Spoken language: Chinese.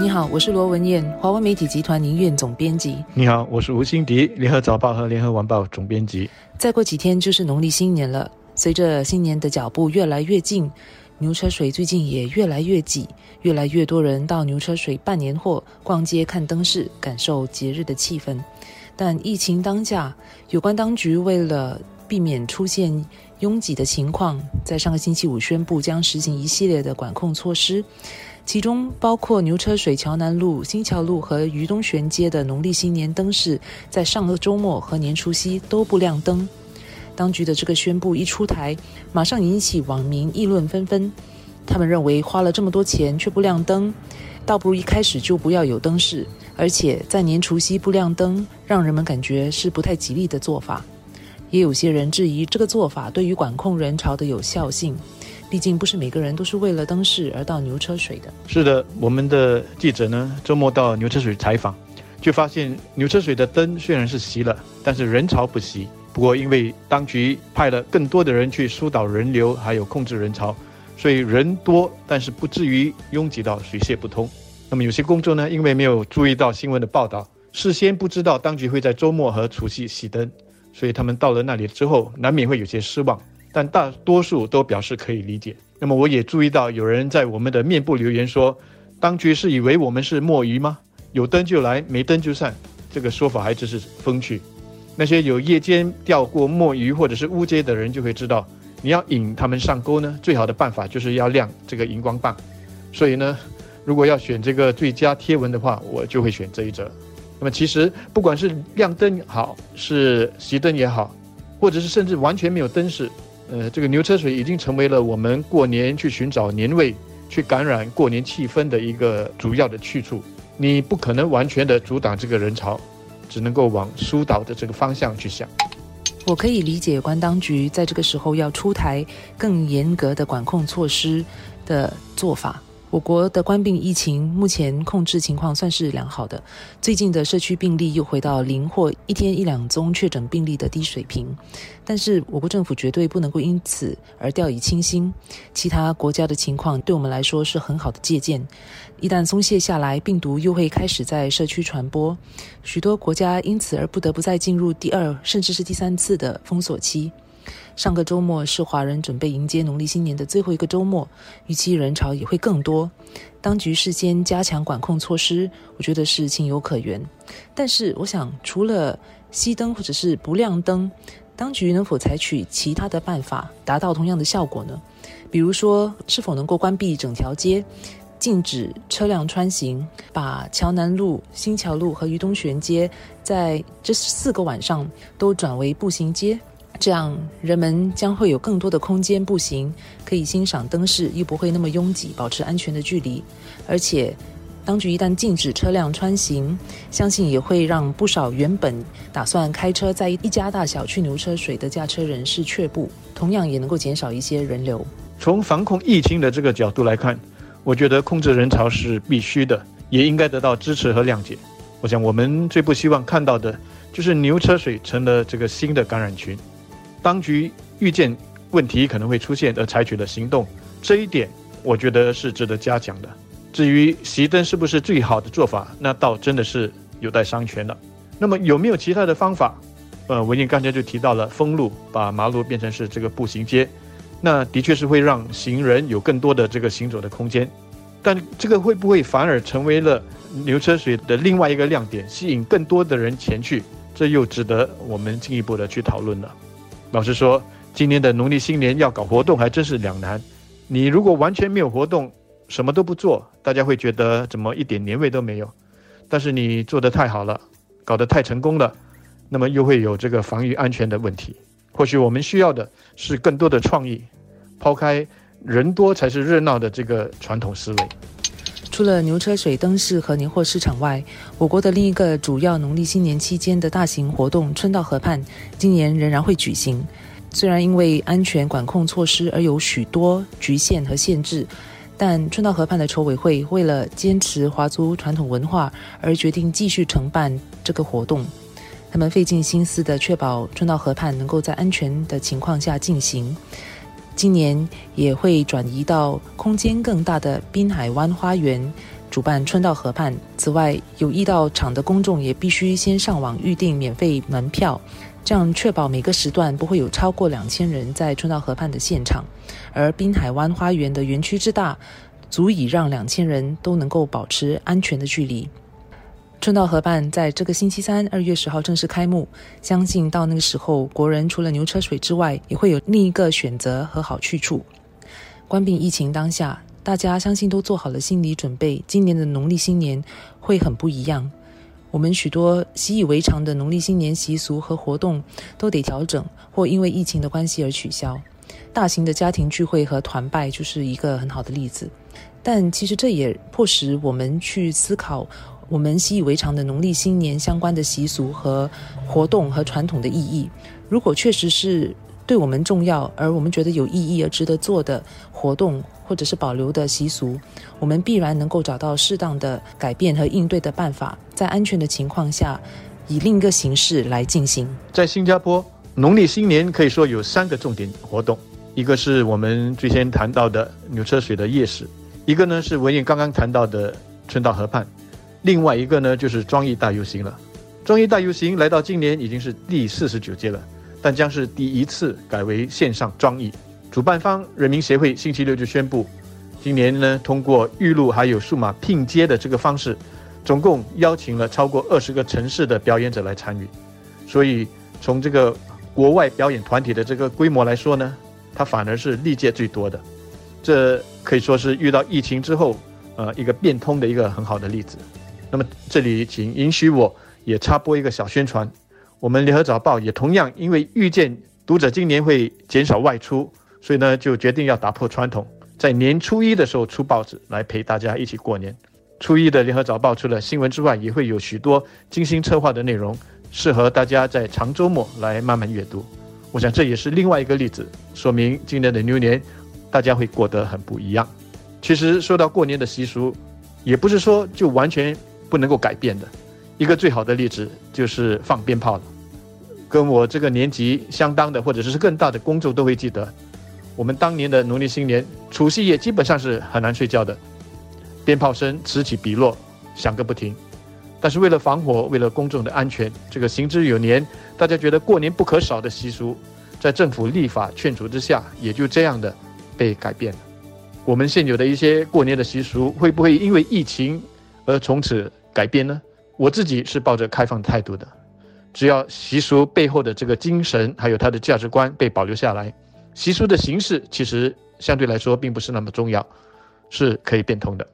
你好，我是罗文燕，华文媒体集团营运总编辑。你好，我是吴欣迪，联合早报和联合晚报总编辑。再过几天就是农历新年了，随着新年的脚步越来越近，牛车水最近也越来越挤，越来越多人到牛车水办年货、逛街、看灯饰，感受节日的气氛。但疫情当下，有关当局为了避免出现拥挤的情况，在上个星期五宣布将实行一系列的管控措施。其中包括牛车水桥南路、新桥路和渔东玄街的农历新年灯饰，在上个周末和年除夕都不亮灯。当局的这个宣布一出台，马上引起网民议论纷纷。他们认为花了这么多钱却不亮灯，倒不如一开始就不要有灯饰，而且在年除夕不亮灯，让人们感觉是不太吉利的做法。也有些人质疑这个做法对于管控人潮的有效性。毕竟不是每个人都是为了灯饰而到牛车水的。是的，我们的记者呢，周末到牛车水采访，就发现牛车水的灯虽然是熄了，但是人潮不熄。不过因为当局派了更多的人去疏导人流，还有控制人潮，所以人多，但是不至于拥挤到水泄不通。那么有些公众呢，因为没有注意到新闻的报道，事先不知道当局会在周末和除夕熄灯，所以他们到了那里之后，难免会有些失望。但大多数都表示可以理解。那么我也注意到有人在我们的面部留言说：“当局是以为我们是墨鱼吗？有灯就来，没灯就散。”这个说法还真是风趣。那些有夜间钓过墨鱼或者是乌街的人就会知道，你要引他们上钩呢，最好的办法就是要亮这个荧光棒。所以呢，如果要选这个最佳贴文的话，我就会选这一则。那么其实不管是亮灯好，是熄灯也好，或者是甚至完全没有灯饰。呃，这个牛车水已经成为了我们过年去寻找年味、去感染过年气氛的一个主要的去处。你不可能完全的阻挡这个人潮，只能够往疏导的这个方向去想。我可以理解有关当局在这个时候要出台更严格的管控措施的做法。我国的冠病疫情目前控制情况算是良好的，最近的社区病例又回到零或一天一两宗确诊病例的低水平。但是我国政府绝对不能够因此而掉以轻心，其他国家的情况对我们来说是很好的借鉴。一旦松懈下来，病毒又会开始在社区传播，许多国家因此而不得不再进入第二甚至是第三次的封锁期。上个周末是华人准备迎接农历新年的最后一个周末，预期人潮也会更多。当局事先加强管控措施，我觉得是情有可原。但是，我想除了熄灯或者是不亮灯，当局能否采取其他的办法达到同样的效果呢？比如说，是否能够关闭整条街，禁止车辆穿行，把桥南路、新桥路和渔东玄街在这四个晚上都转为步行街？这样，人们将会有更多的空间步行，可以欣赏灯饰，又不会那么拥挤，保持安全的距离。而且，当局一旦禁止车辆穿行，相信也会让不少原本打算开车在一家大小去牛车水的驾车人士却步，同样也能够减少一些人流。从防控疫情的这个角度来看，我觉得控制人潮是必须的，也应该得到支持和谅解。我想，我们最不希望看到的就是牛车水成了这个新的感染群。当局预见问题可能会出现而采取了行动，这一点我觉得是值得嘉奖的。至于熄灯是不是最好的做法，那倒真的是有待商榷了。那么有没有其他的方法？呃，文英刚才就提到了封路，把马路变成是这个步行街，那的确是会让行人有更多的这个行走的空间。但这个会不会反而成为了牛车水的另外一个亮点，吸引更多的人前去？这又值得我们进一步的去讨论了。老实说，今年的农历新年要搞活动还真是两难。你如果完全没有活动，什么都不做，大家会觉得怎么一点年味都没有。但是你做得太好了，搞得太成功了，那么又会有这个防御安全的问题。或许我们需要的是更多的创意，抛开人多才是热闹的这个传统思维。除了牛车水灯饰和年货市场外，我国的另一个主要农历新年期间的大型活动——春到河畔，今年仍然会举行。虽然因为安全管控措施而有许多局限和限制，但春到河畔的筹委会为了坚持华族传统文化而决定继续承办这个活动。他们费尽心思地确保春到河畔能够在安全的情况下进行。今年也会转移到空间更大的滨海湾花园，主办春到河畔。此外，有意到场的公众也必须先上网预订免费门票，这样确保每个时段不会有超过两千人在春到河畔的现场。而滨海湾花园的园区之大，足以让两千人都能够保持安全的距离。春到河畔在这个星期三，二月十号正式开幕。相信到那个时候，国人除了牛车水之外，也会有另一个选择和好去处。关闭疫情当下，大家相信都做好了心理准备。今年的农历新年会很不一样。我们许多习以为常的农历新年习俗和活动都得调整，或因为疫情的关系而取消。大型的家庭聚会和团拜就是一个很好的例子。但其实这也迫使我们去思考。我们习以为常的农历新年相关的习俗和活动和传统的意义，如果确实是对我们重要，而我们觉得有意义而值得做的活动，或者是保留的习俗，我们必然能够找到适当的改变和应对的办法，在安全的情况下，以另一个形式来进行。在新加坡，农历新年可以说有三个重点活动，一个是我们最先谈到的牛车水的夜市，一个呢是文燕刚刚谈到的春到河畔。另外一个呢，就是庄艺大游行了。庄艺大游行来到今年已经是第四十九届了，但将是第一次改为线上庄艺。主办方人民协会星期六就宣布，今年呢通过预录还有数码拼接的这个方式，总共邀请了超过二十个城市的表演者来参与。所以从这个国外表演团体的这个规模来说呢，它反而是历届最多的。这可以说是遇到疫情之后，呃，一个变通的一个很好的例子。那么这里，请允许我也插播一个小宣传。我们联合早报也同样因为预见读者今年会减少外出，所以呢就决定要打破传统，在年初一的时候出报纸来陪大家一起过年。初一的联合早报除了新闻之外，也会有许多精心策划的内容，适合大家在长周末来慢慢阅读。我想这也是另外一个例子，说明今年的牛年大家会过得很不一样。其实说到过年的习俗，也不是说就完全。不能够改变的一个最好的例子就是放鞭炮了。跟我这个年纪相当的，或者是更大的公众都会记得，我们当年的农历新年除夕夜基本上是很难睡觉的，鞭炮声此起彼落，响个不停。但是为了防火，为了公众的安全，这个行之有年，大家觉得过年不可少的习俗，在政府立法劝阻之下，也就这样的被改变了。我们现有的一些过年的习俗，会不会因为疫情？而从此改变呢？我自己是抱着开放态度的，只要习俗背后的这个精神，还有它的价值观被保留下来，习俗的形式其实相对来说并不是那么重要，是可以变通的。